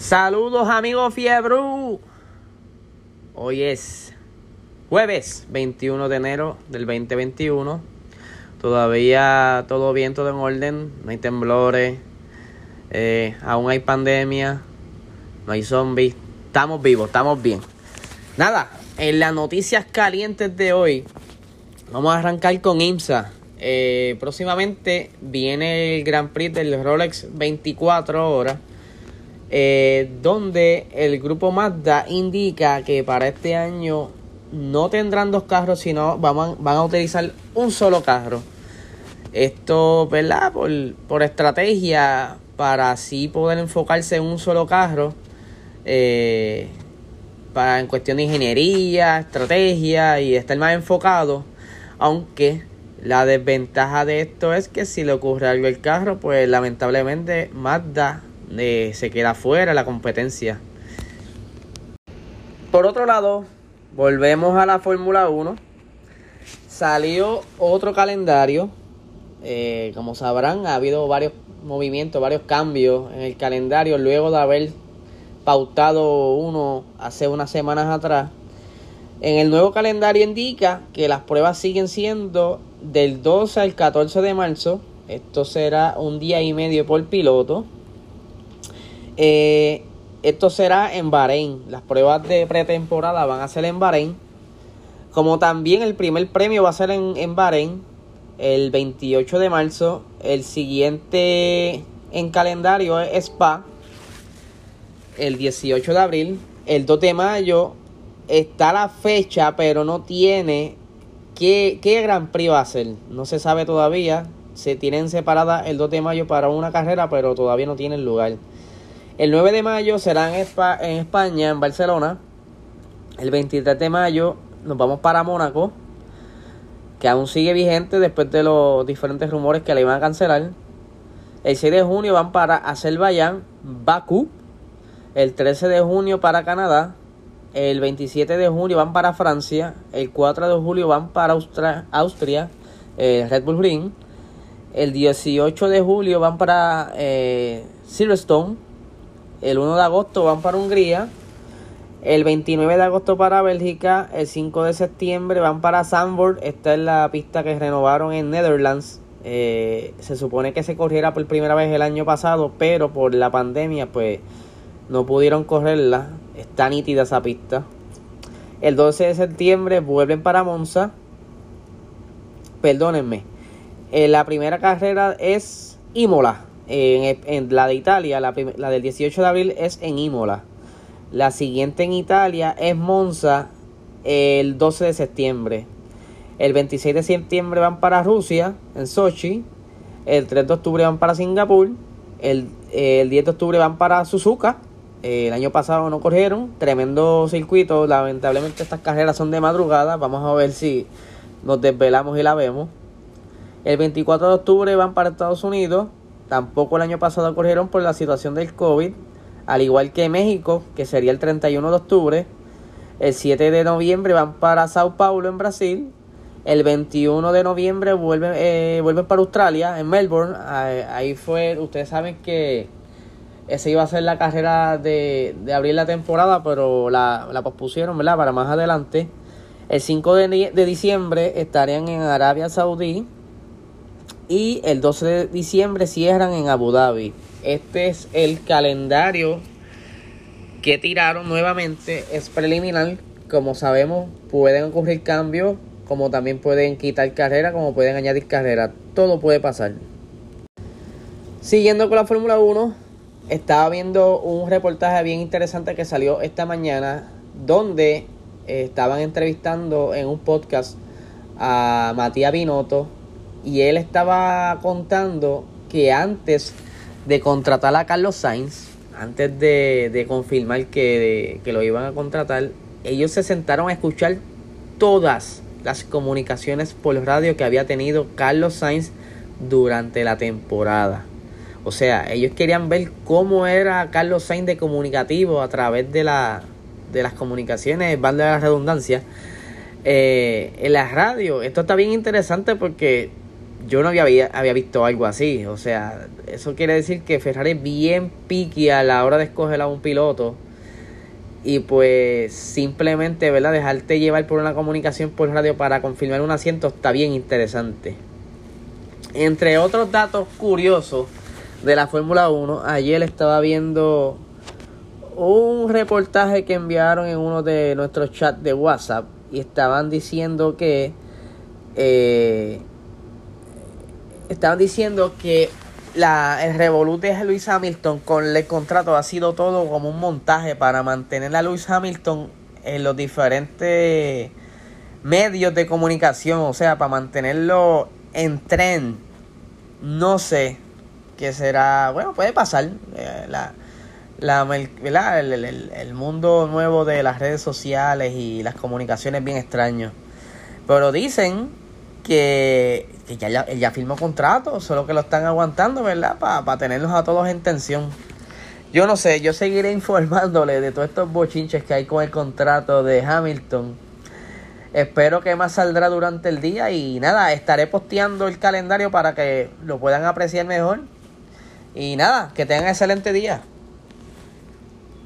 Saludos amigos Fiebru. Hoy es jueves 21 de enero del 2021. Todavía todo bien, todo en orden. No hay temblores. Eh, aún hay pandemia. No hay zombies. Estamos vivos, estamos bien. Nada, en las noticias calientes de hoy, vamos a arrancar con IMSA. Eh, próximamente viene el Grand Prix del Rolex 24 horas. Eh, donde el grupo Mazda indica que para este año no tendrán dos carros, sino van, van a utilizar un solo carro. Esto, ¿verdad? Por, por estrategia, para así poder enfocarse en un solo carro. Eh, para en cuestión de ingeniería, estrategia y estar más enfocado. Aunque la desventaja de esto es que si le ocurre algo al carro, pues lamentablemente Mazda eh, se queda fuera la competencia. Por otro lado, volvemos a la Fórmula 1. Salió otro calendario. Eh, como sabrán, ha habido varios movimientos, varios cambios en el calendario luego de haber pautado uno hace unas semanas atrás. En el nuevo calendario indica que las pruebas siguen siendo del 12 al 14 de marzo. Esto será un día y medio por piloto. Eh, esto será en Bahrein. Las pruebas de pretemporada van a ser en Bahrein. Como también el primer premio va a ser en, en Bahrein el 28 de marzo. El siguiente en calendario es Spa el 18 de abril. El 2 de mayo está la fecha, pero no tiene qué, qué Gran Prix va a ser. No se sabe todavía. Se tienen separada el 2 de mayo para una carrera, pero todavía no tienen lugar. El 9 de mayo será en, España, en Barcelona. El 23 de mayo nos vamos para Mónaco, que aún sigue vigente después de los diferentes rumores que le iban a cancelar. El 6 de junio van para Azerbaiyán, Bakú. El 13 de junio para Canadá. El 27 de junio van para Francia. El 4 de julio van para Austria, eh, Red Bull Ring. El 18 de julio van para eh, Silverstone. El 1 de agosto van para Hungría. El 29 de agosto para Bélgica. El 5 de septiembre van para Zandvoort. Esta es la pista que renovaron en Netherlands. Eh, se supone que se corriera por primera vez el año pasado, pero por la pandemia, pues no pudieron correrla. Está nítida esa pista. El 12 de septiembre vuelven para Monza. Perdónenme. Eh, la primera carrera es Imola. En, la de Italia, la, la, del 18 de abril es en Imola. La siguiente en Italia es Monza el 12 de septiembre. El 26 de septiembre van para Rusia, en Sochi. El 3 de octubre van para Singapur. El, el 10 de octubre van para Suzuka. el año pasado no corrieron. Tremendo circuito. Lamentablemente estas carreras son de madrugada. Vamos a ver si nos desvelamos y la vemos. El 24 de octubre van para Estados Unidos. Tampoco el año pasado corrieron por la situación del COVID. Al igual que México, que sería el 31 de octubre. El 7 de noviembre van para Sao Paulo, en Brasil. El 21 de noviembre vuelven, eh, vuelven para Australia, en Melbourne. Ahí fue, ustedes saben que esa iba a ser la carrera de, de abrir la temporada, pero la, la pospusieron, ¿verdad? Para más adelante. El 5 de, de diciembre estarían en Arabia Saudí y el 12 de diciembre cierran en Abu Dhabi. Este es el calendario que tiraron nuevamente. Es preliminar. Como sabemos, pueden ocurrir cambios, como también pueden quitar carrera, como pueden añadir carrera. Todo puede pasar. Siguiendo con la Fórmula 1, estaba viendo un reportaje bien interesante que salió esta mañana, donde eh, estaban entrevistando en un podcast a Matías Binotto y él estaba contando que antes de contratar a Carlos Sainz, antes de, confirmar que, que lo iban a contratar, ellos se sentaron a escuchar todas las comunicaciones por radio que había tenido Carlos Sainz durante la temporada. O sea, ellos querían ver cómo era Carlos Sainz de comunicativo a través de, la, de las comunicaciones, de la redundancia, eh, en la radio. Esto está bien interesante porque yo no había, había visto algo así. O sea, eso quiere decir que Ferrari es bien piqui a la hora de escoger a un piloto. Y pues simplemente, ¿verdad? Dejarte llevar por una comunicación por radio para confirmar un asiento está bien interesante. Entre otros datos curiosos de la Fórmula 1, ayer estaba viendo un reportaje que enviaron en uno de nuestros chats de WhatsApp y estaban diciendo que eh, estaban diciendo que la, el revolute de Luis Hamilton con el contrato ha sido todo como un montaje para mantener a Luis Hamilton en los diferentes medios de comunicación, o sea, para mantenerlo en tren. No sé qué será, bueno, puede pasar. Eh, la, la, el, el, el, mundo nuevo de las redes sociales y las comunicaciones bien extraño. Pero dicen que, ya, ya, firmó contrato, solo que lo están aguantando, ¿verdad? Para tenerlos a todos en tensión. Yo no sé, yo seguiré informándole de todos estos bochinches que hay con el contrato de Hamilton. Espero que más saldrá durante el día y nada, estaré posteando el calendario para que lo puedan apreciar mejor. Y nada, que tengan excelente día.